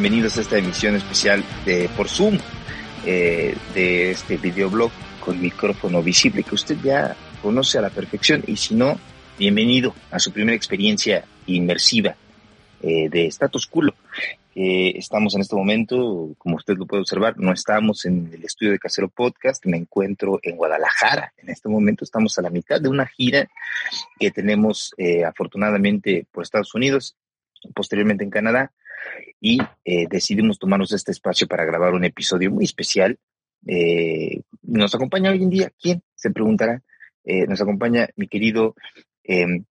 Bienvenidos a esta emisión especial de por Zoom eh, de este videoblog con micrófono visible que usted ya conoce a la perfección y si no, bienvenido a su primera experiencia inmersiva eh, de Status Culo. Eh, estamos en este momento, como usted lo puede observar, no estamos en el estudio de Casero Podcast, me encuentro en Guadalajara. En este momento estamos a la mitad de una gira que tenemos eh, afortunadamente por Estados Unidos, posteriormente en Canadá, y eh, decidimos tomarnos este espacio para grabar un episodio muy especial. nos acompaña hoy en día, ¿quién? Se preguntará. nos acompaña mi querido, em,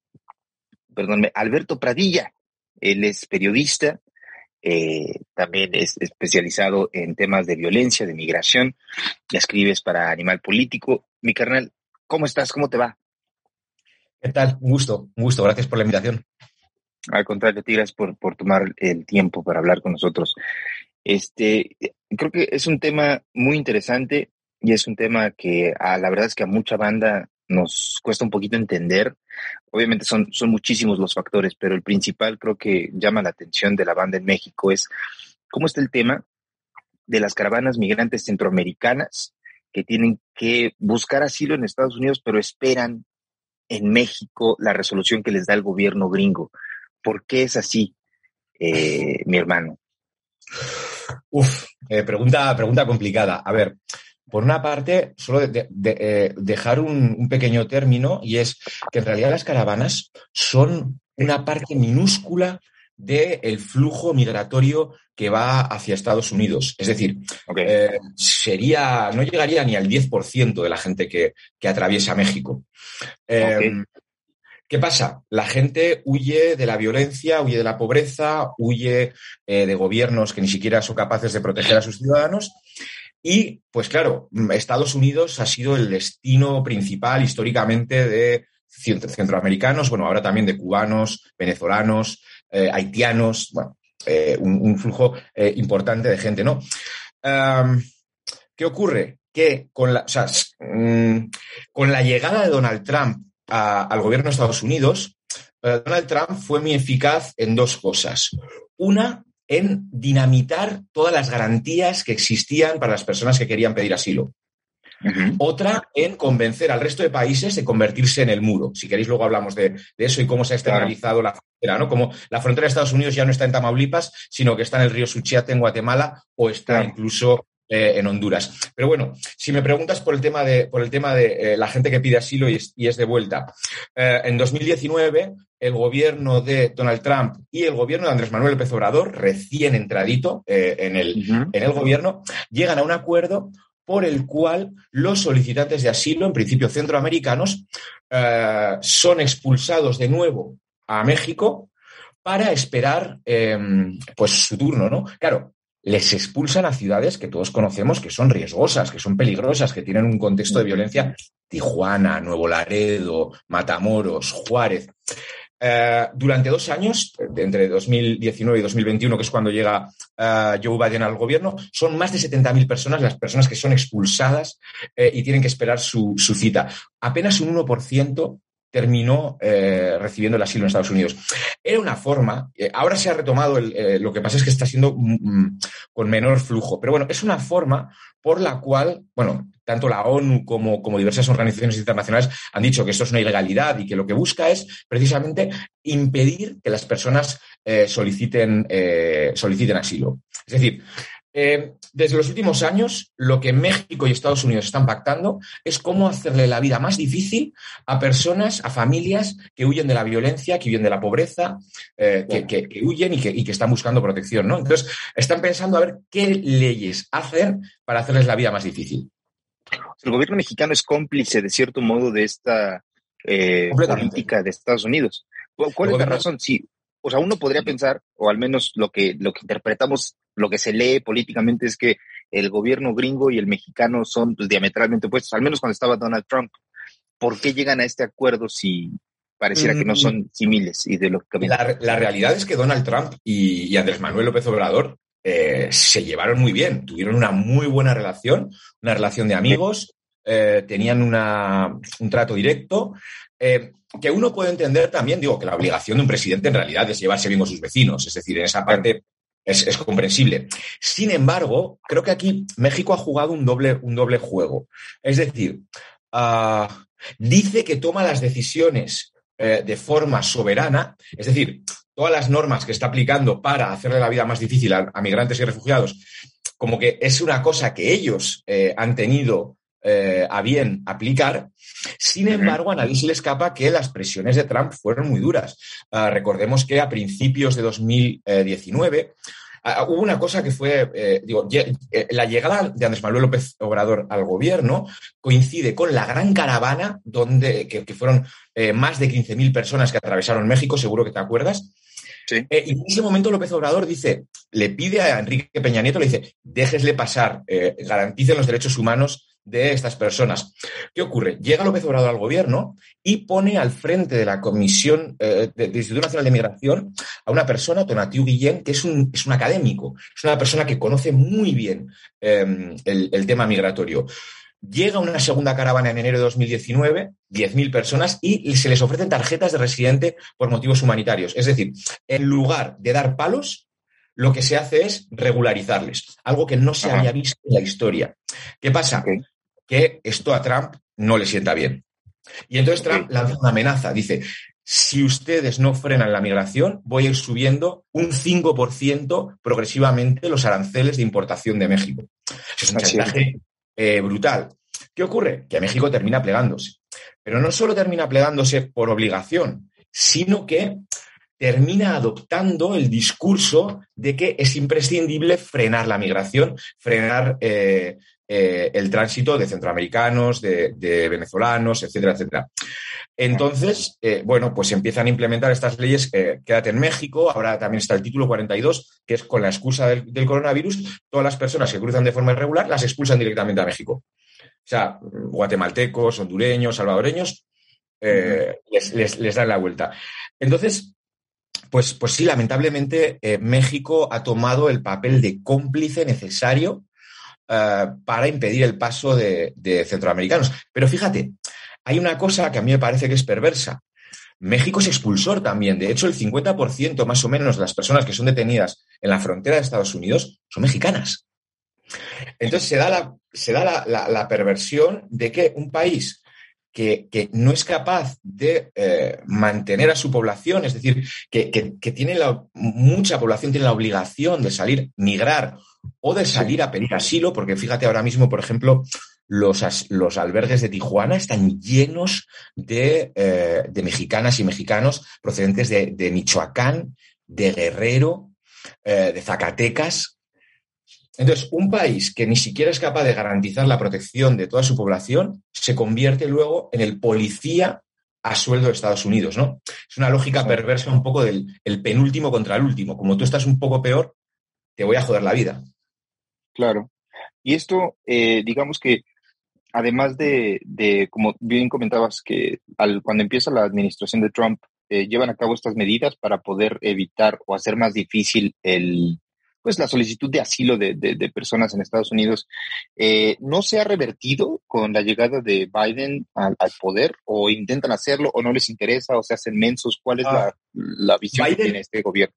perdónme, Alberto Pradilla. Él es periodista, eh, también es especializado en temas de violencia, de migración. Escribes para Animal Político. Mi carnal, ¿cómo estás? ¿Cómo te va? ¿Qué tal? Un gusto, un gusto. Gracias por la invitación. Al contrario, te gracias por, por tomar el tiempo para hablar con nosotros. Este, creo que es un tema muy interesante y es un tema que a, la verdad es que a mucha banda nos cuesta un poquito entender. Obviamente son, son muchísimos los factores, pero el principal creo que llama la atención de la banda en México es cómo está el tema de las caravanas migrantes centroamericanas que tienen que buscar asilo en Estados Unidos, pero esperan en México la resolución que les da el gobierno gringo. ¿Por qué es así, eh, mi hermano? Uf, eh, pregunta, pregunta complicada. A ver, por una parte, solo de, eh, dejar un, pequeño término y es que en realidad las caravanas son una parte minúscula del flujo migratorio que va hacia Estados Unidos. Es decir, eh, sería, no llegaría ni al 10% de la gente que, atraviesa México. Em, ¿Qué pasa? La gente huye de la violencia, huye de la pobreza, huye eh, de gobiernos que ni siquiera son capaces de proteger a sus ciudadanos y, pues claro, mm, Estados Unidos ha sido el destino principal históricamente de centroamericanos, bueno, ahora también de cubanos, venezolanos, eh, haitianos, bueno, eh, un, flujo importante de gente, ¿no? ¿Qué ocurre? Que con la, mm, con la llegada de Donald Trump al gobierno de Estados Unidos, Donald Trump fue muy eficaz en dos cosas. Una, en dinamitar todas las garantías que existían para las personas que querían pedir asilo. Otra en convencer al resto de países de convertirse en el muro. Si queréis, luego hablamos de, eso y cómo se ha externalizado la frontera, ¿no? Como la frontera de Estados Unidos ya no está en Tamaulipas, sino que está en el río Suchiate en Guatemala o está incluso eh, en Honduras. Pero bueno, si me preguntas por el tema de, por el tema de eh, la gente que pide asilo y es, de vuelta, eh, en 2019 el gobierno de Donald Trump y el gobierno de Andrés Manuel López Obrador, recién entradito en, el, en el gobierno, llegan a un acuerdo por el cual los solicitantes de asilo, en principio centroamericanos, son expulsados de nuevo a México para esperar pues su turno, ¿no? Claro, les expulsan a ciudades que todos conocemos que son riesgosas, que son peligrosas, que tienen un contexto de violencia. Tijuana, Nuevo Laredo, Matamoros, Juárez. Eh, durante dos años, entre 2019 y 2021, que es cuando llega uh, Joe Biden al gobierno, son más de 70.000 personas las personas que son expulsadas eh, y tienen que esperar su, su, cita. Apenas un 1% terminó eh, recibiendo el asilo en Estados Unidos. Era una forma, eh, ahora se ha retomado, eh, lo que pasa es que está siendo mm, mm, con menor flujo, pero bueno, es una forma por la cual, bueno, tanto la ONU como, como, diversas organizaciones internacionales han dicho que esto es una ilegalidad y que lo que busca es precisamente impedir que las personas soliciten, soliciten asilo. Es decir, eh, desde los últimos años, lo que México y Estados Unidos están pactando es cómo hacerle la vida más difícil a personas, a familias que huyen de la violencia, que huyen de la pobreza, eh, que, huyen y que, están buscando protección. ¿no? Entonces, están pensando a ver qué leyes hacen para hacerles la vida más difícil. El gobierno mexicano es cómplice, de cierto modo, de esta eh, política de Estados Unidos. ¿Cuál es la razón? Sí, o sea, uno podría pensar, o al menos lo que, lo que interpretamos lo que se lee políticamente es que el gobierno gringo y el mexicano son pues, diametralmente opuestos, al menos cuando estaba Donald Trump. ¿Por qué llegan a este acuerdo si pareciera que no mm. son similes ideológicamente? La, la realidad es que Donald Trump y, Andrés Manuel López Obrador eh, se llevaron muy bien, tuvieron una muy buena relación, una relación de amigos, eh, tenían un trato directo. Eh, que uno puede entender también, digo, que la obligación de un presidente en realidad es llevarse bien con sus vecinos, es decir, en esa parte es, comprensible. Sin embargo, creo que aquí México ha jugado un doble, un doble juego. Es decir, ah, dice que toma las decisiones eh, de forma soberana, es decir, todas las normas que está aplicando para hacerle la vida más difícil a, migrantes y refugiados, como que es una cosa que ellos eh, han tenido eh, a bien aplicar. Sin embargo, a nadie se le escapa que las presiones de Trump fueron muy duras. Ah, recordemos que a principios de 2019 ah, hubo una cosa que fue, eh, digo, eh, la llegada de Andrés Manuel López Obrador al gobierno coincide con la gran caravana donde, que, fueron más de 15.000 personas que atravesaron México, seguro que te acuerdas. y en ese momento López Obrador dice, le pide a Enrique Peña Nieto, le dice, déjesle pasar, garanticen los derechos humanos de estas personas. ¿Qué ocurre? Llega López Obrador al gobierno y pone al frente de la Comisión eh, del Instituto Nacional de Migración a una persona, Tonatiu Guillén, que es un, es un académico, es una persona que conoce muy bien em, el, tema migratorio. Llega una segunda caravana en enero de 2019, 10.000 personas, y se les ofrecen tarjetas de residente por motivos humanitarios. Es decir, en lugar de dar palos, lo que se hace es regularizarles, algo que no se había visto en la historia. ¿Qué pasa? Que esto a Trump no le sienta bien. Y entonces Trump lanza una amenaza, dice, si ustedes no frenan la migración, voy a ir subiendo un 5% progresivamente los aranceles de importación de México. es un chantaje eh, brutal. ¿Qué ocurre? Que México termina plegándose. Pero no solo termina plegándose por obligación, sino que termina adoptando el discurso de que es imprescindible frenar la migración, frenar eh, eh, el tránsito de centroamericanos, de, venezolanos, etcétera, etcétera. Entonces, eh, bueno, pues empiezan a implementar estas leyes, eh, quédate en México, ahora también está el título 42, que es con la excusa del, coronavirus, todas las personas que cruzan de forma irregular las expulsan directamente a México. O sea, guatemaltecos, hondureños, salvadoreños, les, dan la vuelta. Entonces, pues, pues sí, lamentablemente México ha tomado el papel de cómplice necesario eh, para impedir el paso de, centroamericanos. Pero fíjate, hay una cosa que a mí me parece que es perversa. México es expulsor también. De hecho, el 50% más o menos de las personas que son detenidas en la frontera de Estados Unidos son mexicanas. Entonces se da la, se da la, perversión de que un país que, no es capaz de eh, mantener a su población, es decir, que, tiene la, mucha población tiene la obligación de salir, migrar o de salir a pedir asilo, porque fíjate ahora mismo, por ejemplo, los, los albergues de Tijuana están llenos de, eh, mexicanas y mexicanos procedentes de, Michoacán, de Guerrero, eh, de Zacatecas. Entonces, un país que ni siquiera es capaz de garantizar la protección de toda su población se convierte luego en el policía a sueldo de Estados Unidos, ¿no? Es una lógica perversa un poco del el penúltimo contra el último. Como tú estás un poco peor, te voy a joder la vida. Claro. Y esto, eh, digamos que, además de, como bien comentabas, que al, cuando empieza la administración de Trump, eh, llevan a cabo estas medidas para poder evitar o hacer más difícil el, pues la solicitud de asilo de, personas en Estados Unidos, eh, ¿no se ha revertido con la llegada de Biden al, poder o intentan hacerlo o no les interesa o se hacen mensos? ¿Cuál es ah. la, visión que tiene este gobierno?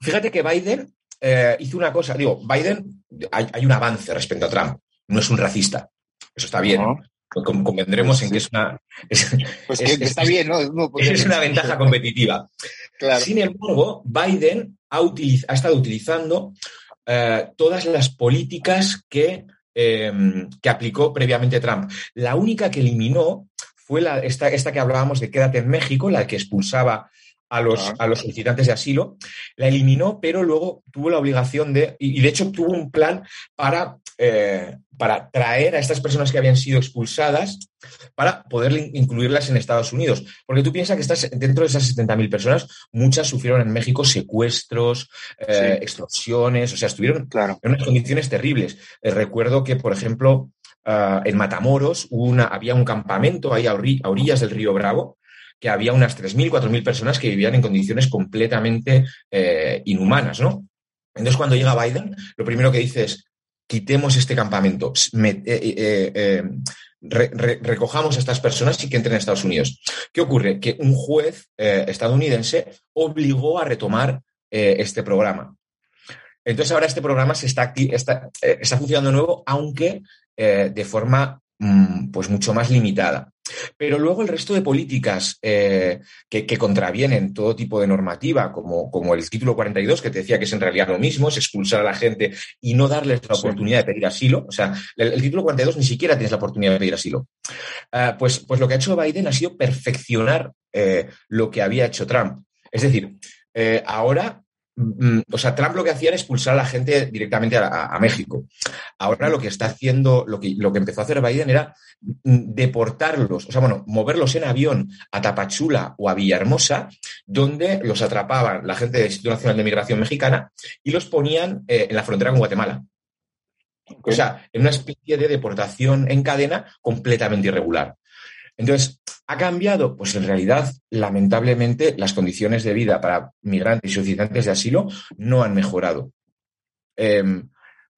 Fíjate que Biden eh, hizo una cosa, digo, Biden, hay, un avance respecto a Trump, no es un racista, eso está bien. Convendremos en que es una. pues está bien, ¿no? es una ventaja competitiva. Sin embargo, Biden ha, ha estado utilizando eh, todas las políticas que, em, que aplicó previamente Trump. La única que eliminó fue la, esta, esta que hablábamos de quédate en México, la que expulsaba a los, a los solicitantes de asilo, la eliminó, pero luego tuvo la obligación de, y, de hecho tuvo un plan para, eh, para traer a estas personas que habían sido expulsadas para poder incluirlas en Estados Unidos. Porque tú piensas que estás, dentro de esas 70.000 personas, muchas sufrieron en México secuestros, eh, extorsiones, o sea, estuvieron en unas condiciones terribles. Eh, recuerdo que, por ejemplo, ah, en Matamoros una, había un campamento ahí a orillas del río Bravo, que había unas 3.000, 4.000 personas que vivían en condiciones completamente eh, inhumanas, ¿no? Entonces, cuando llega Biden, lo primero que dice es, quitemos este campamento, eh, eh, recojamos a estas personas y que entren a Estados Unidos. ¿Qué ocurre? Que un juez estadounidense obligó a retomar este programa. Entonces ahora este programa se está, está, está funcionando nuevo, aunque de forma mm, pues mucho más limitada. Pero luego el resto de políticas eh, que, contravienen todo tipo de normativa, como, como, el título 42, que te decía que es en realidad lo mismo, es expulsar a la gente y no darles la oportunidad de pedir asilo. O sea, el, título 42 ni siquiera tienes la oportunidad de pedir asilo. Ah, pues, pues lo que ha hecho Biden ha sido perfeccionar eh, lo que había hecho Trump. Es decir, eh, ahora o sea, Trump lo que hacía era expulsar a la gente directamente a, México. Ahora lo que está haciendo, lo que, lo que empezó a hacer Biden era mm, deportarlos, o sea, bueno, moverlos en avión a Tapachula o a Villahermosa, donde los atrapaban la gente del Instituto Nacional de Migración Mexicana y los ponían eh, en la frontera con Guatemala. O sea, en una especie de deportación en cadena completamente irregular. Entonces, ¿ha cambiado? Pues en realidad, lamentablemente, las condiciones de vida para migrantes y solicitantes de asilo no han mejorado. Em,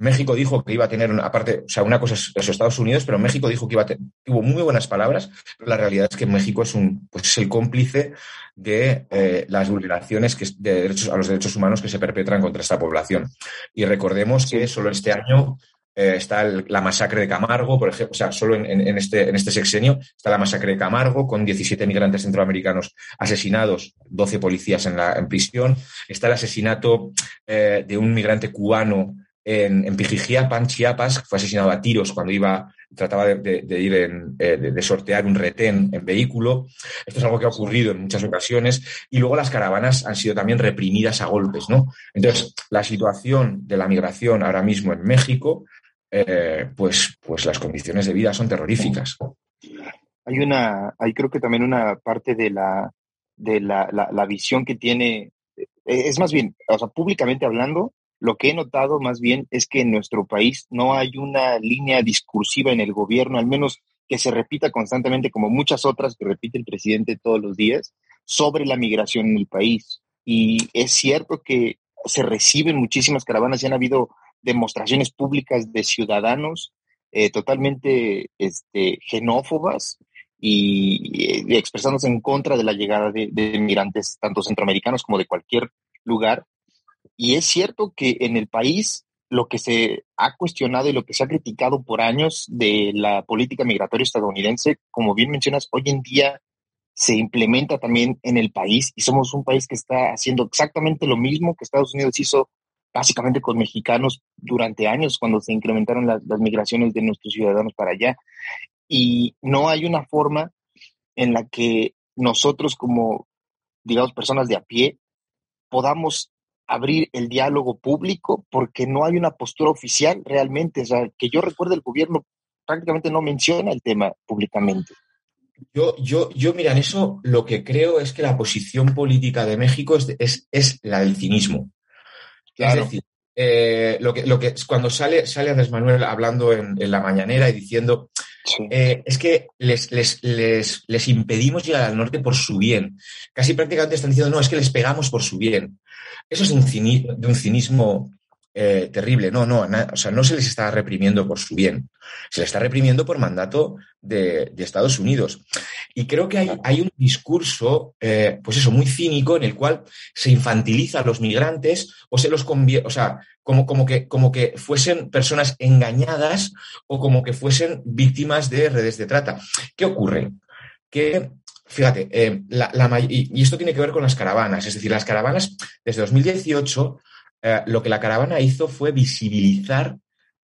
México dijo que iba a tener, aparte, o sea, una cosa es los Estados Unidos, pero México dijo que iba a tener, tuvo muy buenas palabras, pero la realidad es que México es un, pues el cómplice de eh, las vulneraciones que, de derechos, a los derechos humanos que se perpetran contra esta población. Y recordemos que solo este año eh, está la masacre de Camargo, por ejemplo, o sea, solo en, este, en este sexenio está la masacre de Camargo con 17 migrantes centroamericanos asesinados, 12 policías en, la, en prisión, está el asesinato eh, de un migrante cubano en, en Pijijiapan, Chiapas, fue asesinado a tiros cuando iba, trataba de, ir en, eh, de, sortear un retén en vehículo. Esto es algo que ha ocurrido en muchas ocasiones. Y luego las caravanas han sido también reprimidas a golpes, ¿no? Entonces, la situación de la migración ahora mismo en México eh, pues, pues las condiciones de vida son terroríficas. Hay una, hay creo que también una parte de la, de la, la, visión que tiene, eh, es más bien, o sea, públicamente hablando, lo que he notado más bien es que en nuestro país no hay una línea discursiva en el gobierno, al menos que se repita constantemente, como muchas otras que repite el presidente todos los días, sobre la migración en el país. Y es cierto que se reciben muchísimas caravanas y han habido demostraciones públicas de ciudadanos eh, totalmente este, xenófobas y, expresándose en contra de la llegada de, de, migrantes, tanto centroamericanos como de cualquier lugar. Y es cierto que en el país lo que se ha cuestionado y lo que se ha criticado por años de la política migratoria estadounidense, como bien mencionas, hoy en día se implementa también en el país y somos un país que está haciendo exactamente lo mismo que Estados Unidos hizo básicamente con mexicanos durante años cuando se incrementaron las, migraciones de nuestros ciudadanos para allá. Y no hay una forma en la que nosotros como, digamos, personas de a pie, podamos abrir el diálogo público porque no hay una postura oficial realmente. O sea, que yo recuerde, el gobierno prácticamente no menciona el tema públicamente. Yo, yo, yo, mira, en eso lo que creo es que la posición política de México es, es, es la del cinismo. Es decir, eh, lo que, lo que, cuando sale, sale Andrés Manuel hablando en, la mañanera y diciendo, eh, es que les, les, les, les, impedimos llegar al norte por su bien. Casi prácticamente están diciendo, no, es que les pegamos por su bien. Eso es un de un cinismo eh, terrible. No, no, o sea, no se les está reprimiendo por su bien, se les está reprimiendo por mandato de, Estados Unidos. Y creo que hay, un discurso, eh, pues eso, muy cínico en el cual se infantiliza a los migrantes o se los convierte, o sea, como, como, que, como que fuesen personas engañadas o como que fuesen víctimas de redes de trata. ¿Qué ocurre? Que Fíjate, eh, y, esto tiene que ver con las caravanas. Es decir, las caravanas desde 2018 eh, lo que la caravana hizo fue visibilizar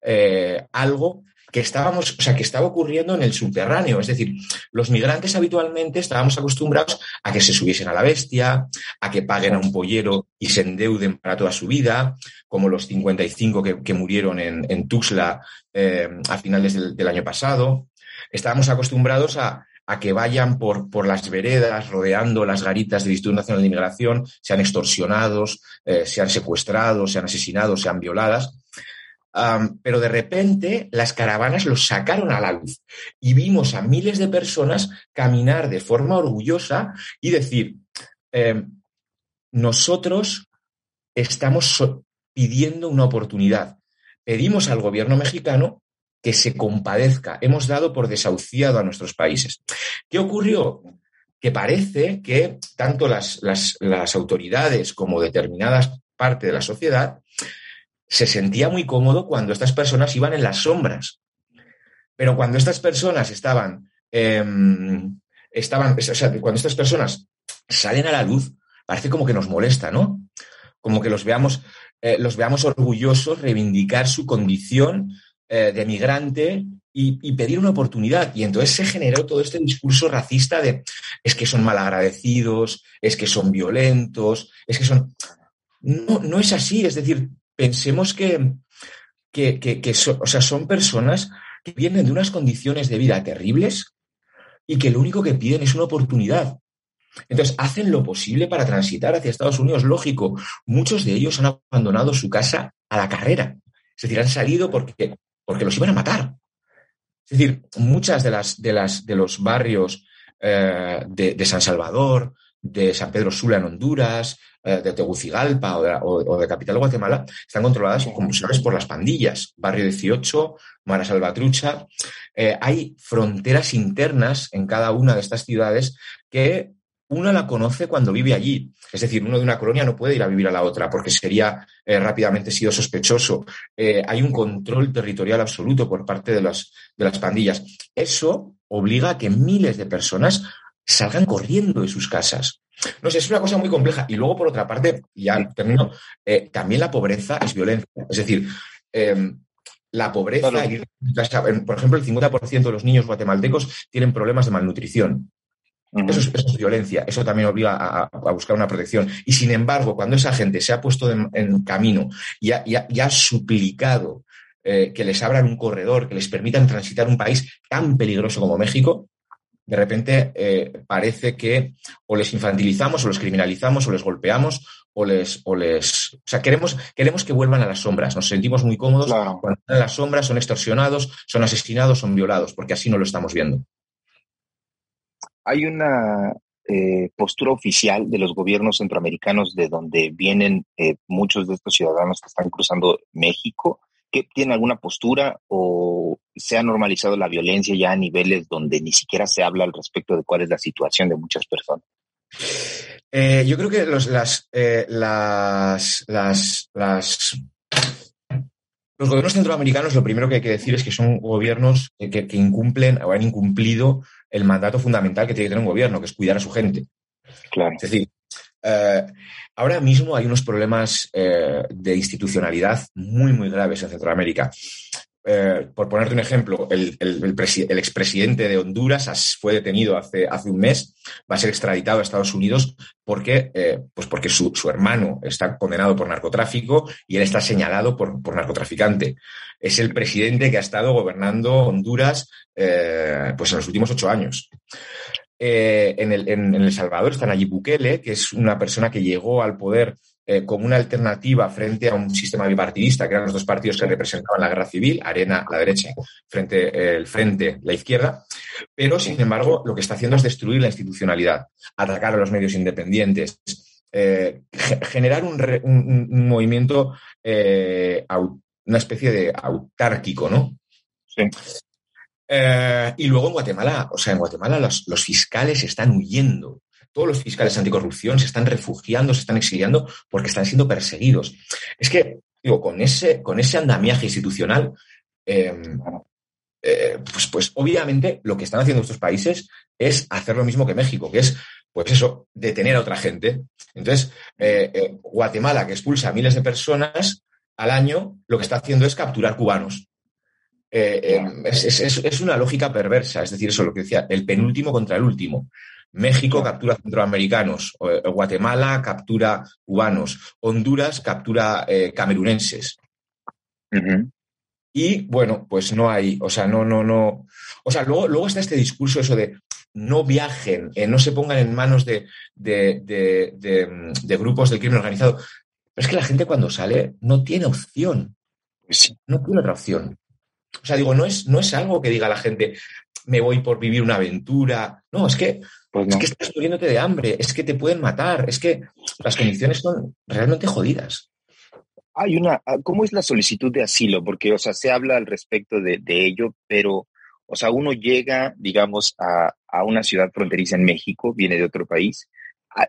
eh, algo que estábamos, o sea, que estaba ocurriendo en el subterráneo. Es decir, los migrantes habitualmente estábamos acostumbrados a que se subiesen a la bestia, a que paguen a un pollero y se endeuden para toda su vida, como los 55 que, murieron en, Tuxla eh, a finales del año pasado. Estábamos acostumbrados a, a que vayan por, por las veredas rodeando las garitas del Instituto Nacional de Inmigración, sean extorsionados, eh, sean secuestrados, sean asesinados, sean violadas. Pero de repente las caravanas los sacaron a la luz y vimos a miles de personas caminar de forma orgullosa y decir, em, nosotros estamos pidiendo una oportunidad. Pedimos al gobierno mexicano que se compadezca. Hemos dado por desahuciado a nuestros países. ¿Qué ocurrió? Que parece que tanto las, las, autoridades como determinadas partes de la sociedad se sentía muy cómodo cuando estas personas iban en las sombras. Pero cuando estas personas estaban, em, estaban, o sea, cuando estas personas salen a la luz, parece como que nos molesta, ¿no? Como que los veamos, eh, los veamos orgullosos, reivindicar su condición eh, de migrante y, pedir una oportunidad. Y entonces se generó todo este discurso racista de es que son malagradecidos, es que son violentos, es que son... No, no es así, es decir, pensemos que, que, o sea, son personas que vienen de unas condiciones de vida terribles y que lo único que piden es una oportunidad. Entonces, hacen lo posible para transitar hacia Estados Unidos. Lógico, muchos de ellos han abandonado su casa a la carrera. Es decir, han salido porque, porque los iban a matar. Es decir, muchas de las de las de los barrios eh, de, San Salvador, de San Pedro Sula en Honduras, eh, de Tegucigalpa o de, Capital Guatemala están controladas, como sabes, por las pandillas. Barrio 18, Mara Salvatrucha. Eh, hay fronteras internas en cada una de estas ciudades que una la conoce cuando vive allí. Es decir, uno de una colonia no puede ir a vivir a la otra porque sería eh, rápidamente sido sospechoso. Eh, hay un control territorial absoluto por parte de las, de las pandillas. Eso obliga a que miles de personas salgan corriendo de sus casas. No sé, es una cosa muy compleja. Y luego, por otra parte, ya termino, eh, también la pobreza es violencia. Es decir, em, la pobreza, por ejemplo, el 50% de los niños guatemaltecos tienen problemas de malnutrición. Eso es, violencia, eso también obliga a, buscar una protección. Y sin embargo, cuando esa gente se ha puesto en, camino y ha, suplicado eh, que les abran un corredor, que les permitan transitar un país tan peligroso como México, de repente eh, parece que o les infantilizamos, o los criminalizamos, o les golpeamos, o les, o les. O sea, queremos, queremos que vuelvan a las sombras. Nos sentimos muy cómodos cuando están en las sombras, son extorsionados, son asesinados, son violados, porque así no lo estamos viendo hay una eh, postura oficial de los gobiernos centroamericanos de donde vienen eh, muchos de estos ciudadanos que están cruzando México, que tienen alguna postura o se ha normalizado la violencia ya a niveles donde ni siquiera se habla al respecto de cuál es la situación de muchas personas. Eh, yo creo que los, las, las, las, las los gobiernos centroamericanos, lo primero que hay que decir es que son gobiernos que, incumplen o han incumplido el mandato fundamental que tiene que tener un gobierno, que es cuidar a su gente. Claro. Es decir, eh, ahora mismo hay unos problemas eh, de institucionalidad muy, muy graves en Centroamérica. Eh, por ponerte un ejemplo, el, expresidente de Honduras fue detenido hace, un mes, va a ser extraditado a Estados Unidos porque, eh, pues porque su, hermano está condenado por narcotráfico y él está señalado por, narcotraficante. Es el presidente que ha estado gobernando Honduras eh, pues en los últimos ocho años. en, el, en, El Salvador está Nayib Bukele, que es una persona que llegó al poder eh, como una alternativa frente a un sistema bipartidista, que eran los dos partidos que representaban la guerra civil, Arena, la derecha, frente eh, el frente, la izquierda, pero sin embargo lo que está haciendo es destruir la institucionalidad, atacar a los medios independientes, eh, generar un, movimiento, una especie de autárquico, ¿no? Sí. y luego en Guatemala, o sea, en Guatemala los fiscales están huyendo todos los fiscales anticorrupción se están refugiando, se están exiliando porque están siendo perseguidos. Es que, digo, con ese, con ese andamiaje institucional, em, eh, pues, pues obviamente lo que están haciendo estos países es hacer lo mismo que México, que es, pues eso, detener a otra gente. Entonces, eh, eh, Guatemala, que expulsa a miles de personas al año, lo que está haciendo es capturar cubanos. Em, es, es, una lógica perversa, es decir, eso es lo que decía, el penúltimo contra el último. México captura centroamericanos, eh, Guatemala captura cubanos, Honduras captura eh, camerunenses. Y bueno, pues no hay, o sea, no, no, no. O sea, luego, luego está este discurso eso de no viajen, eh, no se pongan en manos de, de, grupos del crimen organizado. Pero es que la gente cuando sale no tiene opción. No tiene otra opción. O sea, digo, no es, no es algo que diga la gente, me voy por vivir una aventura. No, es que pues Es que estás muriéndote de hambre, es que te pueden matar, es que las condiciones son realmente jodidas. Hay una, ah, ¿cómo es la solicitud de asilo? Porque, o sea, se habla al respecto de, de ello, pero, o sea, uno llega, digamos, a, a, una ciudad fronteriza en México, viene de otro país,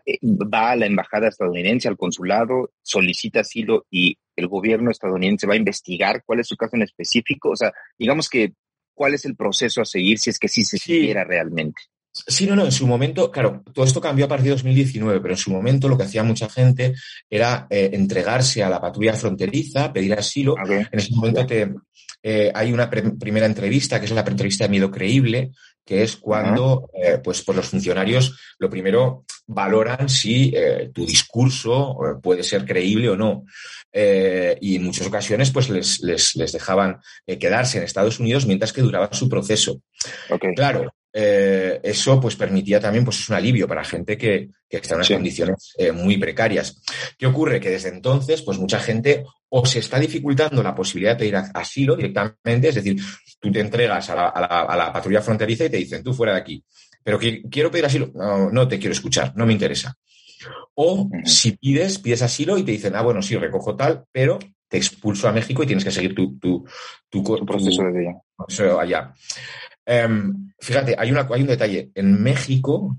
eh, va a la embajada estadounidense, al consulado, solicita asilo y el gobierno estadounidense va a investigar cuál es su caso en específico. O sea, digamos que, ¿cuál es el proceso a seguir si es que sí se sí. realmente? Sí, no, no, en su momento, claro, todo esto cambió a partir de 2019, pero en su momento lo que hacía mucha gente era eh, entregarse a la patrulla fronteriza, pedir asilo. Okay. En ese momento te, eh, hay una primera entrevista, que es la entrevista de miedo creíble, que es cuando eh, pues, pues los funcionarios lo primero valoran si eh, tu discurso puede ser creíble o no. Eh, y en muchas ocasiones pues les, les, les dejaban quedarse en Estados Unidos mientras que duraba su proceso. Okay. Claro, eh, eso pues permitía también pues es un alivio para gente que, que está en unas sí. condiciones eh, muy precarias. ¿Qué ocurre? Que desde entonces pues mucha gente o se está dificultando la posibilidad de pedir asilo directamente, es decir, tú te entregas a la, a la, a la patrulla fronteriza y te dicen tú fuera de aquí, pero que quiero pedir asilo, no, no te quiero escuchar, no me interesa. O si pides, pides asilo y te dicen, ah, bueno, sí, recojo tal, pero te expulso a México y tienes que seguir tu, tu, tu, tu proceso de allá. Um, fíjate, hay, una, hay un detalle. En México,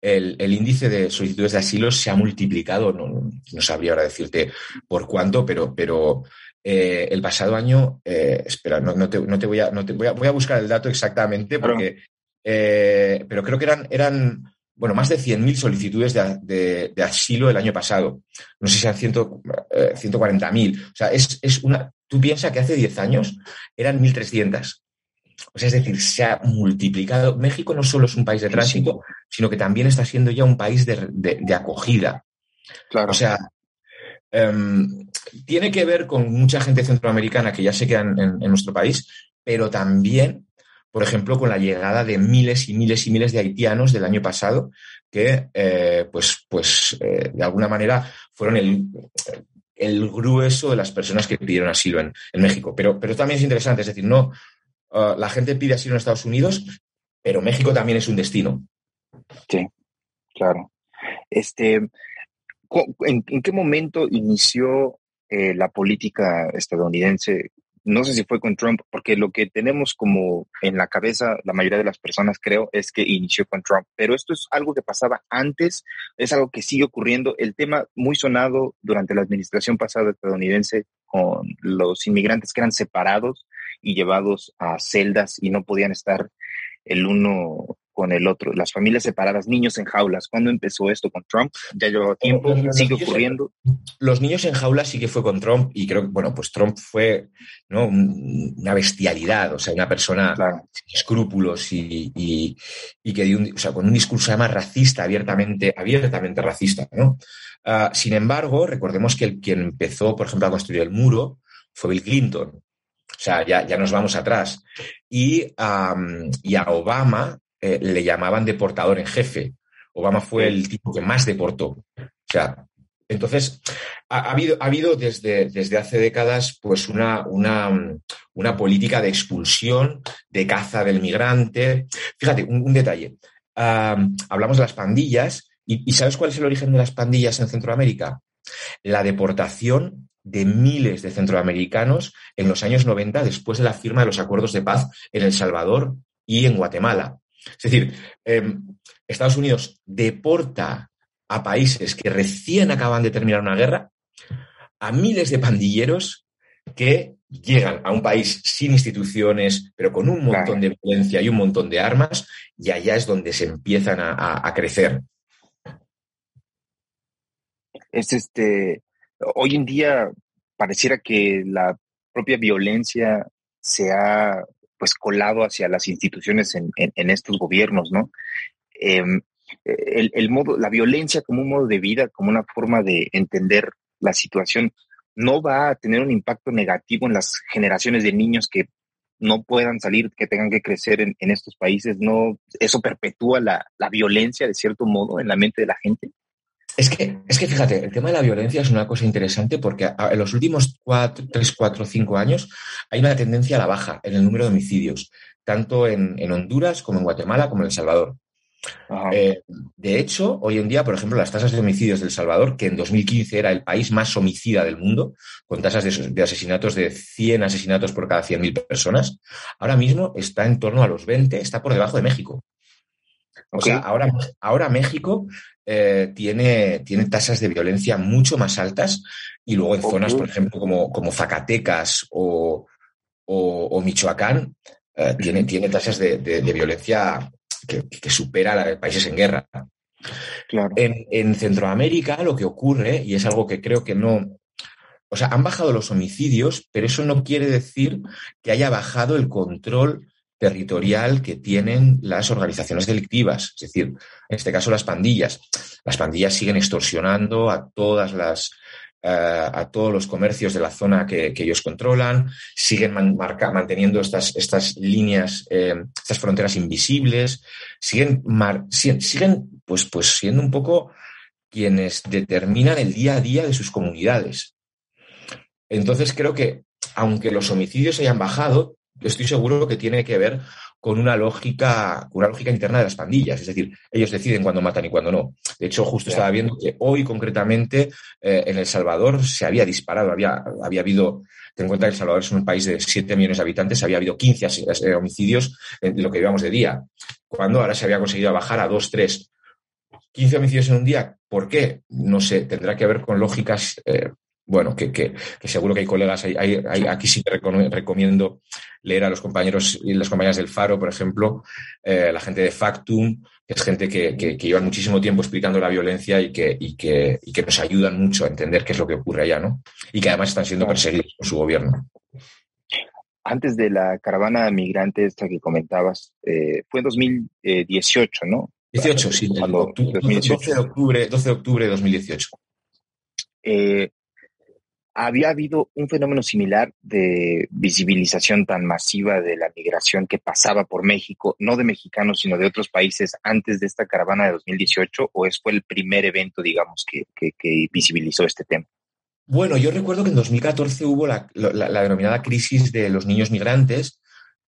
el, el, índice de solicitudes de asilo se ha multiplicado, no, no sabría ahora decirte por cuánto, pero, pero eh, el pasado año, eh, espera, no, no, te, no, te, voy a, no te voy a, voy a buscar el dato exactamente, porque, eh, pero creo que eran, eran bueno, más de 100.000 solicitudes de, de, de, asilo el año pasado. No sé si eran 100, eh, 140.000. O sea, es, es una. Tú piensas que hace 10 años eran 1.300. O sea, es decir, se ha multiplicado. México no solo es un país de tránsito, sino que también está siendo ya un país de, de, de acogida. Claro. O sea, um, tiene que ver con mucha gente centroamericana que ya se quedan en, en nuestro país, pero también, por ejemplo, con la llegada de miles y miles y miles de haitianos del año pasado, que, eh, pues, pues eh, de alguna manera fueron el, el grueso de las personas que pidieron asilo en, en México. Pero, pero también es interesante, es decir, no, uh, la gente pide asilo en Estados Unidos, pero México también es un destino. Sí, claro. Este, ¿en, en qué momento inició eh, la política estadounidense? No sé si fue con Trump, porque lo que tenemos como en la cabeza, la mayoría de las personas creo, es que inició con Trump. Pero esto es algo que pasaba antes, es algo que sigue ocurriendo. El tema muy sonado durante la administración pasada estadounidense con los inmigrantes que eran separados y llevados a celdas y no podían estar el uno con el otro. Las familias separadas, niños en jaulas. ¿Cuándo empezó esto con Trump? Ya llevaba tiempo, los sigue ocurriendo. En, los niños en jaulas sí que fue con Trump y creo que, bueno, pues Trump fue ¿no? una bestialidad, o sea, una persona claro. sin escrúpulos y, y, y que dio un, o sea, con un discurso además racista, abiertamente, abiertamente racista, ¿no? Uh, sin embargo, recordemos que el quien empezó, por ejemplo, a construir el muro fue Bill Clinton. O sea, ya, ya nos vamos atrás. Y, y a Obama eh, le llamaban deportador en jefe. Obama fue el tipo que más deportó. O sea, entonces, ha, ha habido, ha habido desde, desde, hace décadas pues una, una, una, política de expulsión, de caza del migrante. Fíjate, un, detalle. Hablamos de las pandillas y ¿sabes cuál es el origen de las pandillas en Centroamérica? La deportación de miles de centroamericanos en los años 90 después de la firma de los acuerdos de paz en El Salvador y en Guatemala. Es decir, eh, Estados Unidos deporta a países que recién acaban de terminar una guerra a miles de pandilleros que llegan a un país sin instituciones, pero con un montón de violencia y un montón de armas, y allá es donde se empiezan a, a, a crecer. Es este, hoy en día pareciera que la propia violencia se ha pues colado hacia las instituciones en, en, en estos gobiernos, ¿no? El, el, modo, la violencia como un modo de vida, como una forma de entender la situación, no va a tener un impacto negativo en las generaciones de niños que no puedan salir, que tengan que crecer en, en estos países, no, eso perpetúa la, la, violencia de cierto modo en la mente de la gente. Es que, es que fíjate, el tema de la violencia es una cosa interesante porque en los últimos cuatro, tres, cuatro, cinco años hay una tendencia a la baja en el número de homicidios, tanto en, en Honduras como en Guatemala como en El Salvador. Eh, de hecho, hoy en día, por ejemplo, las tasas de homicidios del Salvador, que en 2015 era el país más homicida del mundo, con tasas de, asesinatos de 100 asesinatos por cada 100.000 personas, ahora mismo está en torno a los 20, está por debajo de México. O sea, ahora, ahora México eh, tiene, tiene tasas de violencia mucho más altas y luego en zonas, por ejemplo, como, como Zacatecas o, Michoacán, eh, tiene, tiene tasas de, violencia que, supera a de países en guerra. En, Centroamérica lo que ocurre, y es algo que creo que no. O sea, han bajado los homicidios, pero eso no quiere decir que haya bajado el control territorial que tienen las organizaciones delictivas, es decir, en este caso las pandillas. Las pandillas siguen extorsionando a todas las eh, a todos los comercios de la zona que, ellos controlan, siguen manteniendo estas, estas líneas, eh, estas fronteras invisibles, siguen, siguen pues, pues siendo un poco quienes determinan el día a día de sus comunidades. Entonces creo que, aunque los homicidios hayan bajado, estoy seguro que tiene que ver con una lógica, una lógica interna de las pandillas. Es decir, ellos deciden cuándo matan y cuándo no. De hecho, justo estaba viendo que hoy concretamente eh, en El Salvador se había disparado, había, había habido, ten en cuenta que El Salvador es un país de 7 millones de habitantes, había habido 15 eh, homicidios en lo que llevamos de día, cuando ahora se había conseguido bajar a 2, 3. 15 homicidios en un día, ¿por qué? No sé, tendrá que ver con lógicas eh, bueno, que, que, seguro que hay colegas, hay, hay, aquí sí que recomiendo leer a los compañeros y las compañeras del Faro, por ejemplo, eh, la gente de Factum, que es gente que, que, llevan muchísimo tiempo explicando la violencia y que, y, que, y que nos ayudan mucho a entender qué es lo que ocurre allá, ¿no? Y que además están siendo perseguidos por su gobierno. Antes de la caravana de migrantes esta que comentabas, eh, fue en 2018, ¿no? 18, sí, 12 de octubre, 12 de octubre de 2018. Eh, había habido un fenómeno similar de visibilización tan masiva de la migración que pasaba por México, no de mexicanos, sino de otros países antes de esta caravana de 2018, o es fue el primer evento, digamos, que, que, visibilizó este tema? Bueno, yo recuerdo que en 2014 hubo la, la denominada crisis de los niños migrantes,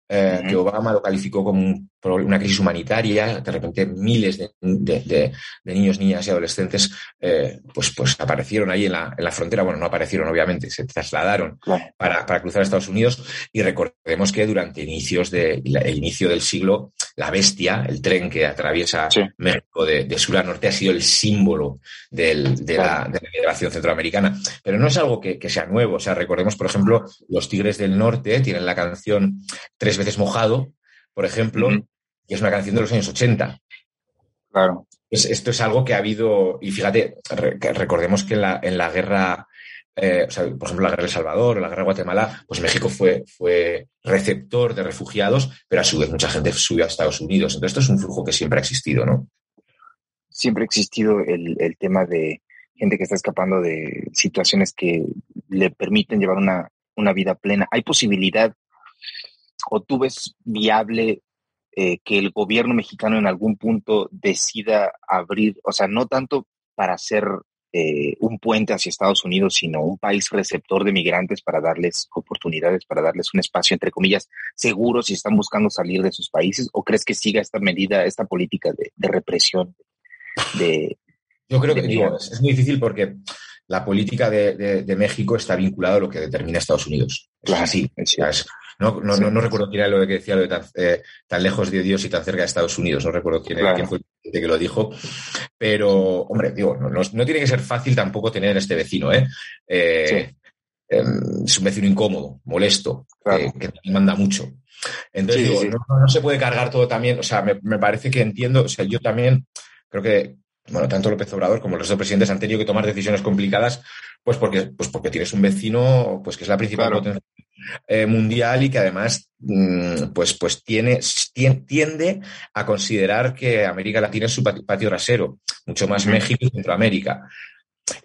eh, que Obama lo calificó como una crisis humanitaria, de repente miles de, niños, niñas y adolescentes eh, pues, pues aparecieron ahí en la, en la, frontera, bueno, no aparecieron obviamente, se trasladaron para, para, cruzar Estados Unidos. Y recordemos que durante inicios de, el inicio del siglo, la bestia, el tren que atraviesa México de, sur a norte, ha sido el símbolo del, de, la, migración centroamericana. Pero no es algo que, que, sea nuevo, o sea, recordemos, por ejemplo, los Tigres del Norte tienen la canción Tres veces mojado, por ejemplo, y es una canción de los años 80. Claro. esto es algo que ha habido, y fíjate, recordemos que en la, en la guerra, eh, por ejemplo, la guerra de El Salvador o la guerra de Guatemala, pues México fue, fue receptor de refugiados, pero a su vez mucha gente subió a Estados Unidos. Entonces, esto es un flujo que siempre ha existido, ¿no? Siempre ha existido el, el tema de gente que está escapando de situaciones que le permiten llevar una, una vida plena. ¿Hay posibilidad o tú ves viable eh, que el gobierno mexicano en algún punto decida abrir, o sea, no tanto para hacer eh, un puente hacia Estados Unidos, sino un país receptor de migrantes para darles oportunidades, para darles un espacio, entre comillas, seguro si están buscando salir de sus países? ¿O crees que siga esta medida, esta política de, represión? De, Yo creo que es, muy difícil porque la política de, México está vinculada a lo que determina Estados Unidos. Es así. Es, no, no, no, recuerdo quién era lo que decía, lo de tan, eh, tan, lejos de Dios y tan cerca de Estados Unidos. No recuerdo quién, fue el que lo dijo. Pero, hombre, digo, no, tiene que ser fácil tampoco tener este vecino, ¿eh? eh em, es un vecino incómodo, molesto, que, manda mucho. Entonces, digo, no, se puede cargar todo también. O sea, me, me parece que entiendo, o sea, yo también creo que bueno, tanto López Obrador como los presidentes han tenido que tomar decisiones complicadas, pues porque, pues porque tienes un vecino, pues que es la principal potencia eh, mundial y que además, mm, pues, pues tiene, tiende a considerar que América Latina es su patio rasero, mucho más México y Centroamérica.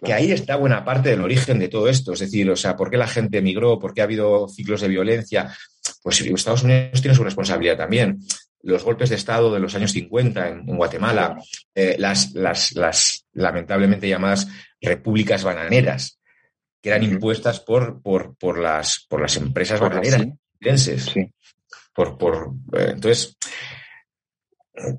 Que ahí está buena parte del origen de todo esto, es decir, o sea, ¿por qué la gente emigró? ¿Por qué ha habido ciclos de violencia? Pues Estados Unidos tiene su responsabilidad también los golpes de Estado de los años 50 en, Guatemala, eh, las, las, las, lamentablemente llamadas repúblicas bananeras, que eran impuestas por, por, por, las, por las empresas bananeras estadounidenses. Por, por, eh, entonces,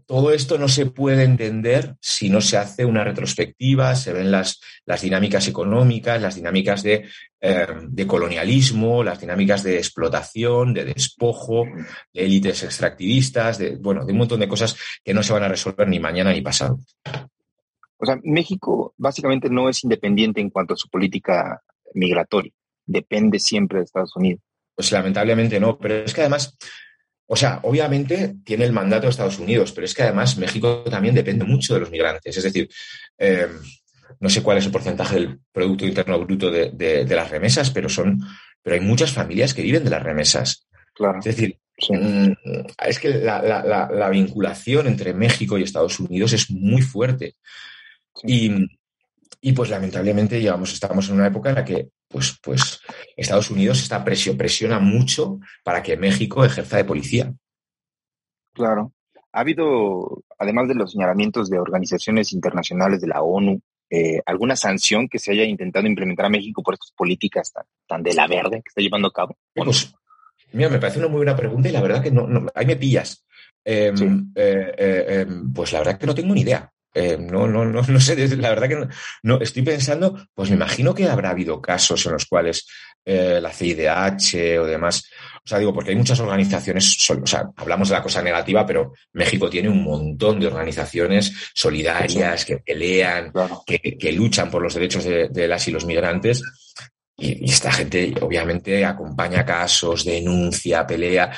todo esto no se puede entender si no se hace una retrospectiva, se ven las, las dinámicas económicas, las dinámicas de, eh, de, colonialismo, las dinámicas de explotación, de despojo, de élites extractivistas, de, bueno, de un montón de cosas que no se van a resolver ni mañana ni pasado. O sea, México básicamente no es independiente en cuanto a su política migratoria, depende siempre de Estados Unidos. Pues lamentablemente no, pero es que además o sea, obviamente tiene el mandato de Estados Unidos, pero es que además México también depende mucho de los migrantes. Es decir, eh, no sé cuál es el porcentaje del Producto Interno Bruto de, las remesas, pero son, pero hay muchas familias que viven de las remesas. Claro. Es decir, mm, es que la, vinculación entre México y Estados Unidos es muy fuerte. Y, y, pues lamentablemente llevamos, estamos en una época en la que pues, pues Estados Unidos está presiona mucho para que México ejerza de policía. Claro. Ha habido, además de los señalamientos de organizaciones internacionales de la ONU, eh, alguna sanción que se haya intentado implementar a México por estas políticas tan, de la verde que está llevando a cabo? Pues, mira, me parece una muy buena pregunta y la verdad que no, ahí me pillas. Em, eh, eh, em, pues la verdad que no tengo ni idea. Eh, no, no, no, no sé, la verdad que no, estoy pensando, pues me imagino que habrá habido casos en los cuales eh, la CIDH o demás, o sea, digo, porque hay muchas organizaciones, o sea, hablamos de la cosa negativa, pero México tiene un montón de organizaciones solidarias que pelean, que, luchan por los derechos de, las y los migrantes. Y, y, esta gente obviamente acompaña casos, denuncia, pelea.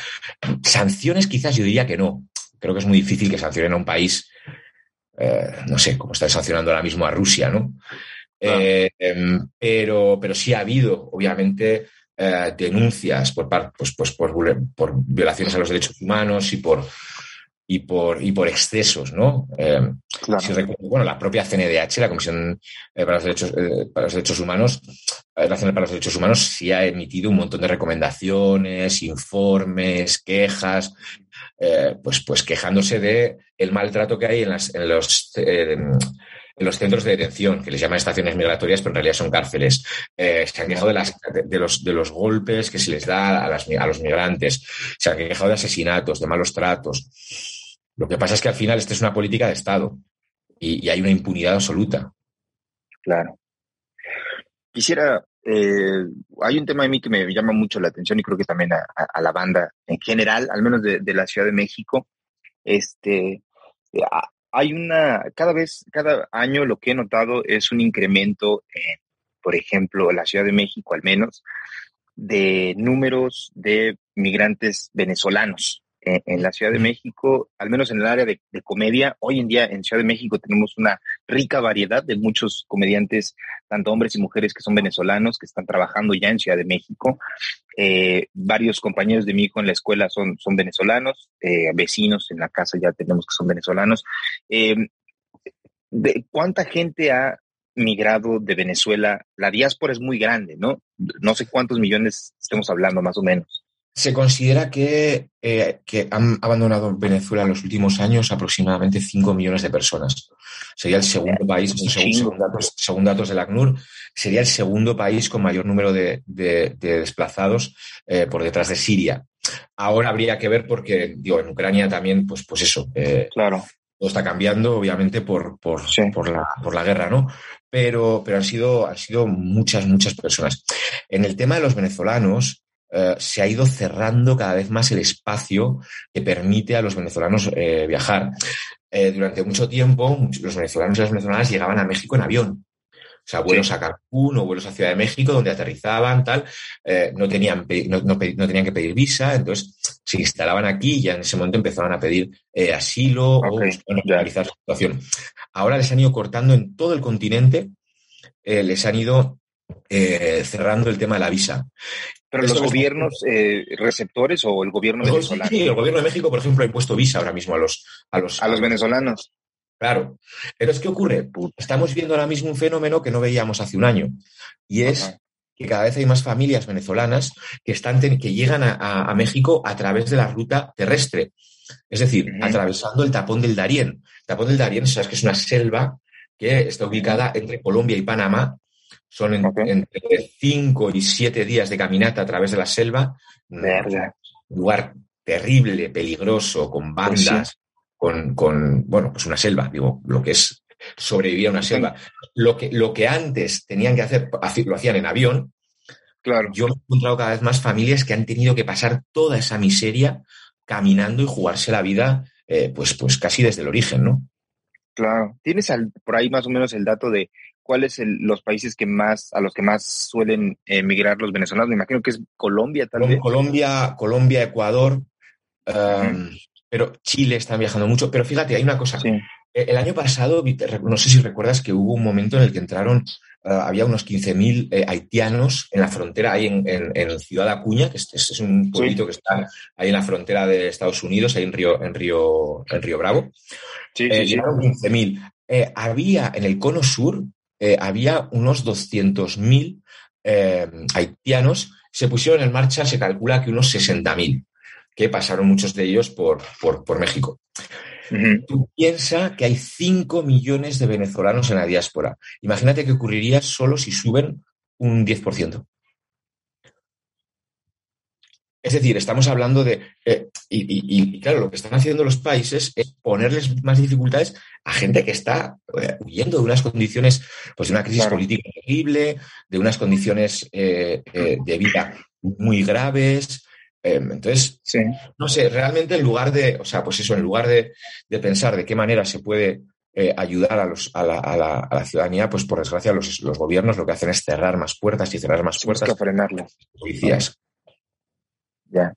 Sanciones quizás yo diría que no. Creo que es muy difícil que sancionen a un país eh, no sé, cómo está sancionando ahora mismo a Rusia, ¿no? Eh, em, pero, pero sí ha habido, obviamente, eh, denuncias por, pues, pues por, por, violaciones a los derechos humanos y por, y por, y por excesos, ¿no? Em, bueno, la propia CNDH, la Comisión para, los Derechos, para los Derechos Humanos, Nacional para los Derechos Humanos, sí ha emitido un montón de recomendaciones, informes, quejas, pues, pues quejándose de el maltrato que hay en, las, en los eh, en los centros de detención, que les llaman estaciones migratorias, pero en realidad son cárceles. Eh, se han quejado de, las, de, los, de los golpes que se les da a, las, a los migrantes, se han quejado de asesinatos, de malos tratos. Lo que pasa es que al final esta es una política de Estado y, hay una impunidad absoluta. Claro. Quisiera eh, hay un tema de mí que me llama mucho la atención y creo que también a, la banda en general, al menos de, la Ciudad de México. Este, hay una, cada vez, cada año lo que he notado es un incremento en, por ejemplo, la Ciudad de México al menos, de números de migrantes venezolanos en, la Ciudad de México, al menos en el área de, comedia. Hoy en día en Ciudad de México tenemos una rica variedad de muchos comediantes, tanto hombres y mujeres que son venezolanos, que están trabajando ya en Ciudad de México. Eh, varios compañeros de mi hijo en la escuela son, son venezolanos, eh, vecinos en la casa ya tenemos que son venezolanos. Eh, ¿Cuánta gente ha migrado de Venezuela? La diáspora es muy grande, ¿no? No sé cuántos millones estemos hablando más o menos. Se considera que, eh, que, han abandonado Venezuela en los últimos años aproximadamente 5 millones de personas. Sería el segundo país, según, datos, según datos del ACNUR, sería el segundo país con mayor número de, desplazados eh, por detrás de Siria. Ahora habría que ver porque, digo, en Ucrania también, pues, pues eso. Eh, claro. Todo está cambiando, obviamente, por, por, por, la, por la guerra, ¿no? Pero, pero han, sido, han sido muchas, muchas personas. En el tema de los venezolanos, eh, se ha ido cerrando cada vez más el espacio que permite a los venezolanos eh, viajar. Eh, durante mucho tiempo, los venezolanos y las venezolanas llegaban a México en avión. O sea, vuelos a Cancún o vuelos a Ciudad de México, donde aterrizaban, tal, no, tenían, no, tenían que pedir visa, entonces se instalaban aquí y ya en ese momento empezaron a pedir asilo o realizar su situación. Ahora les han ido cortando en todo el continente, les han ido cerrando el tema de la visa. Pero los gobiernos eh, receptores o el gobierno venezolano. Sí, el gobierno de México, por ejemplo, ha impuesto visa ahora mismo a los, a los, a los venezolanos. Claro. Pero es que ocurre, estamos viendo ahora mismo un fenómeno que no veíamos hace un año. Y es que cada vez hay más familias venezolanas que, están que llegan a, México a través de la ruta terrestre. Es decir, atravesando el tapón del Darién. El tapón del Darién, sabes que es una selva que está ubicada entre Colombia y Panamá son entre cinco y siete días de caminata a través de la selva. Un lugar terrible, peligroso, con bandas. con, con, bueno, pues una selva, digo, lo que es sobrevivir a una selva. Lo que, lo que antes tenían que hacer, lo hacían en avión. Claro. Yo me he encontrado cada vez más familias que han tenido que pasar toda esa miseria caminando y jugarse la vida, eh, pues, pues casi desde el origen, ¿no? Claro. ¿Tienes por ahí más o menos el dato de cuáles son los países que más, a los que más suelen emigrar los venezolanos? Me imagino que es Colombia, tal vez. Colombia, Colombia, Ecuador, um, pero Chile están viajando mucho. Pero fíjate, hay una cosa. Sí. Eh, el año pasado, no sé si recuerdas que hubo un momento en el que entraron, uh, había unos 15.000 eh, haitianos en la frontera, ahí en, en, en Ciudad Acuña, que es, es un pueblito sí. que está ahí en la frontera de Estados Unidos, ahí en Río, en Río, en Río Bravo. Sí, eh, sí, sí. 15.000. Eh, había en el cono sur, eh, había unos 200.000 haitianos, se pusieron en marcha, se calcula que unos 60.000, que pasaron muchos de ellos por, por, por México. Uh -huh. Tú piensa que hay 5 millones de venezolanos en la diáspora. Imagínate qué ocurriría solo si suben un 10%. Es decir, estamos hablando de, eh, y, y, y, claro, lo que están haciendo los países es ponerles más dificultades a gente que está eh, huyendo de unas condiciones, pues de una crisis claro. política terrible, de unas condiciones eh, de vida muy graves. entonces, sí. no sé, realmente en lugar de, o sea, pues eso, en lugar de, de pensar de qué manera se puede eh, ayudar a, los, a, la, a, la, a, la, ciudadanía, pues por desgracia los, los, gobiernos lo que hacen es cerrar más puertas y cerrar más puertas. que frenarlas. Policías. Ya.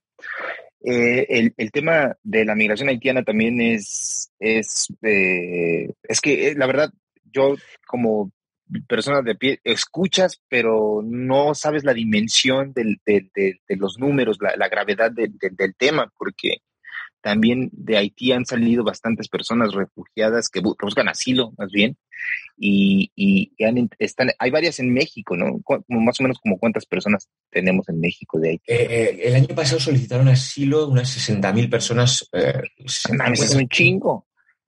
Eh, el, el, tema de la migración haitiana también es, es, eh, es que la verdad, yo como persona de pie, escuchas, pero no sabes la dimensión del, de, de, de, los números, la, la gravedad del tema, porque también de Haití han salido bastantes personas refugiadas que, bu que buscan asilo, más bien, y, y, y han, están, hay varias en México, ¿no? Como más o menos como cuántas personas tenemos en México de Haití. Eh, eh, el año pasado solicitaron asilo unas 60.000 personas. Eh, 60, es un chingo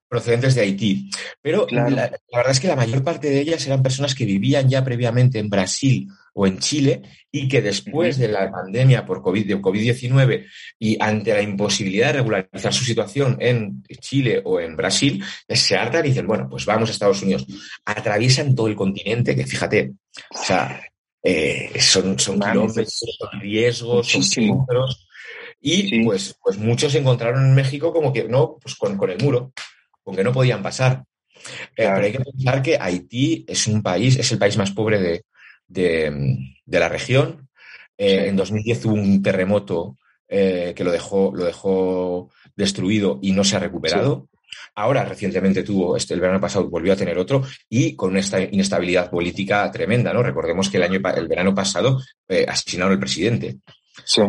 procedentes de Haití. Pero claro. la, la, verdad es que la mayor parte de ellas eran personas que vivían ya previamente en Brasil o en Chile y que después uh -huh. de la pandemia por COVID, de COVID-19 y ante la imposibilidad de regularizar su situación en Chile o en Brasil, se hartan y dicen, bueno, pues vamos a Estados Unidos. Atraviesan todo el continente, que fíjate, o sea, eh, son, son kilómetros, son riesgos, Muchísimo. son kilómetros. Y sí. pues, pues muchos se encontraron en México como que, no, pues con, con el muro con que no podían pasar. Claro. Eh, pero hay que pensar que Haití es un país, es el país más pobre de, de, de la región. Eh, sí. En 2010 hubo un terremoto eh, que lo dejó, lo dejó destruido y no se ha recuperado. Sí. Ahora, recientemente tuvo, este, el verano pasado volvió a tener otro y con esta inestabilidad política tremenda, ¿no? Recordemos que el año, el verano pasado eh, asesinaron al presidente. Sí.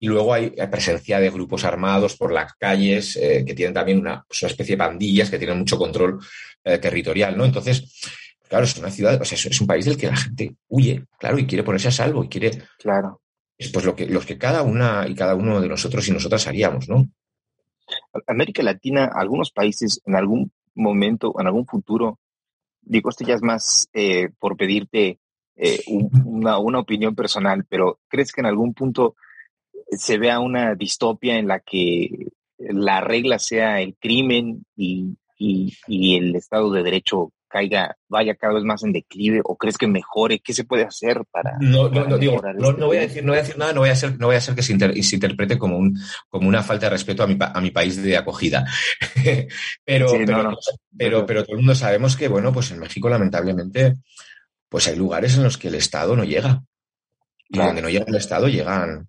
Y luego hay presencia de grupos armados por las calles eh, que tienen también una, pues una, especie de pandillas que tienen mucho control eh, territorial, ¿no? Entonces, claro, es una ciudad, o sea, es un país del que la gente huye, claro, y quiere ponerse a salvo y quiere. Claro. Es pues lo que, los que cada una y cada uno de nosotros y nosotras haríamos, ¿no? América Latina, algunos países en algún momento, en algún futuro, digo, esto ya es más eh, por pedirte eh, una, una, opinión personal, pero ¿crees que en algún punto se vea una distopia en la que la regla sea el crimen y, y, y, el Estado de Derecho caiga, vaya cada vez más en declive o crees que mejore? ¿Qué se puede hacer para.? No, no, no, digo, no, no, voy a decir, no voy a decir nada, no voy a hacer, no voy a hacer que se, inter, se interprete como, un, como una falta de respeto a mi, a mi país de acogida. pero, sí, pero, pero, pero todo el mundo sabemos que, bueno, pues en México, lamentablemente, pues hay lugares en los que el Estado no llega. Y claro. donde no llega el Estado llegan,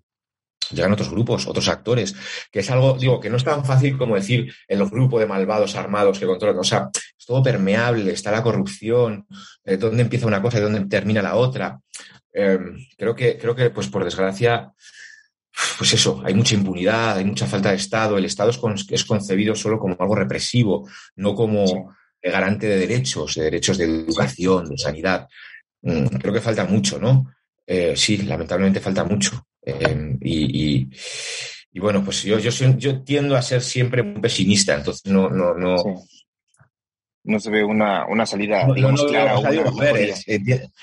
llegan otros grupos, otros actores, que es algo, digo, que no es tan fácil como decir en los grupos de malvados armados que controlan, o sea, es todo permeable, está la corrupción, eh, dónde empieza una cosa y dónde termina la otra. Eh, creo que, creo que, pues por desgracia, pues eso, hay mucha impunidad, hay mucha falta de Estado, el Estado es, con, es concebido solo como algo represivo, no como sí. garante de derechos, de derechos de educación, de sanidad. Mm, creo que falta mucho, ¿no? Eh, sí, lamentablemente falta mucho. Eh, y, y, y, bueno, pues yo, yo, yo tiendo a ser siempre muy pesimista, entonces no, no, no. Sí. no se ve una, una salida, digamos, clara.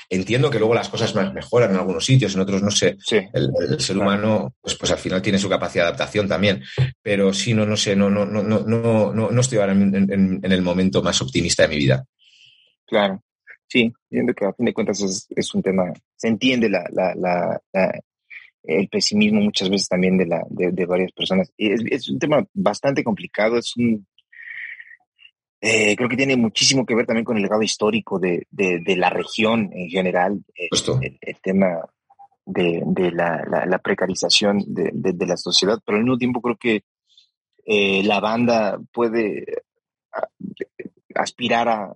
entiendo que luego las cosas mejoran en algunos sitios, en otros no sé. el, ser humano, pues, pues al final tiene su capacidad de adaptación también. Pero sí, no, no sé, no, no, no, no, no, no estoy ahora en, el momento más optimista de mi vida. Claro. Sí, entiendo que a fin de cuentas es, es un tema, se entiende la, la, la, el pesimismo muchas veces también de, la, de, de varias personas. Es, es, un tema bastante complicado, es un, eh, creo que tiene muchísimo que ver también con el legado histórico de, de, la región en general, eh, el, tema de, de la, la, precarización de, de, la sociedad, pero al mismo tiempo creo que eh, la banda puede aspirar a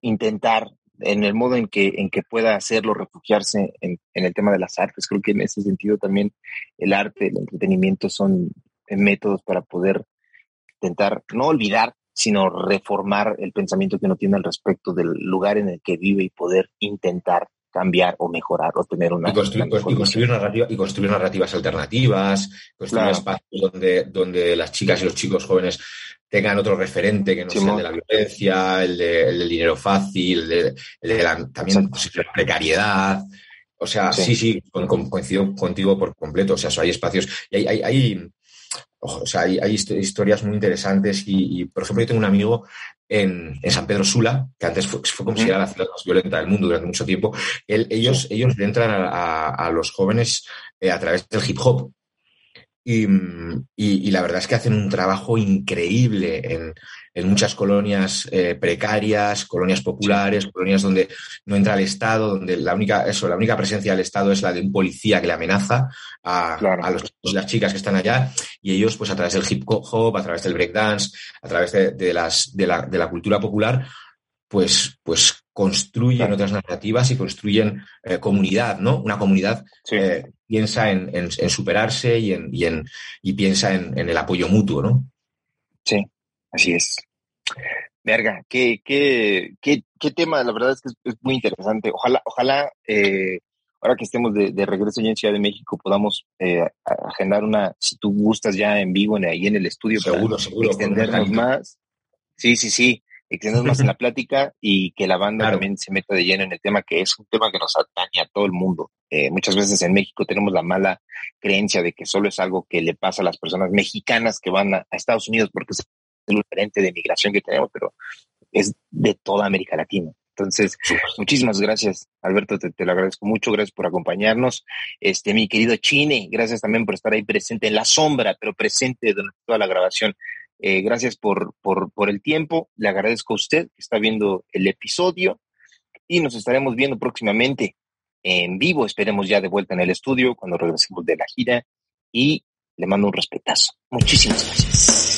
intentar en el modo en que, en que pueda hacerlo, refugiarse en, en, el tema de las artes. Creo que en ese sentido también el arte, el entretenimiento son métodos para poder intentar no olvidar sino reformar el pensamiento que uno tiene al respecto del lugar en el que vive y poder intentar cambiar o mejorar o tener una... Y construir, y construir, narrativas alternativas, construir espacios donde, donde las chicas y los chicos jóvenes tengan otro referente que no sea el de la violencia, el, de, del dinero fácil, el de, la, también pues, la precariedad. O sea, sí, sí, coincido contigo por completo. O sea, hay espacios y hay, hay, hay o sea, hay, historias muy interesantes y, por ejemplo, yo tengo un amigo en, San Pedro Sula, que antes fue, considerada la ciudad más violenta del mundo durante mucho tiempo. ellos, ellos entran a, los jóvenes eh, a través del hip hop. Y, y, la verdad es que hacen un trabajo increíble en, en muchas colonias eh, precarias, colonias populares, colonias donde no entra el Estado, donde la única, eso, la única presencia del Estado es la de un policía que le amenaza a, a los, las chicas que están allá y ellos, pues a través del hip hop, a través del breakdance, a través de, de las, de, la, de la cultura popular, pues, pues construyen otras narrativas y construyen eh, comunidad, ¿no? Una comunidad eh, piensa en, en, en, superarse y, en, y, en, y piensa en, en el apoyo mutuo, ¿no? Sí, Así es. Verga, qué, qué, qué, qué tema, la verdad es que es, muy interesante. Ojalá, ojalá, eh, ahora que estemos de, regreso ya en Ciudad de México, podamos eh, agendar una, si tú gustas ya en vivo, en, ahí en el estudio, seguro, seguro, extendernos más. Sí, sí, sí, extendernos más en la plática y que la banda también se meta de lleno en el tema, que es un tema que nos atañe a todo el mundo. Eh, muchas veces en México tenemos la mala creencia de que solo es algo que le pasa a las personas mexicanas que van a, a Estados Unidos porque el diferente de migración que tenemos, pero es de toda América Latina. Entonces, muchísimas gracias, Alberto, te, lo agradezco mucho, gracias por acompañarnos. Este, mi querido Chine, gracias también por estar ahí presente en la sombra, pero presente durante toda la grabación. Eh, gracias por, por, por el tiempo, le agradezco a usted que está viendo el episodio y nos estaremos viendo próximamente en vivo, esperemos ya de vuelta en el estudio cuando regresemos de la gira y le mando un respetazo. Muchísimas gracias.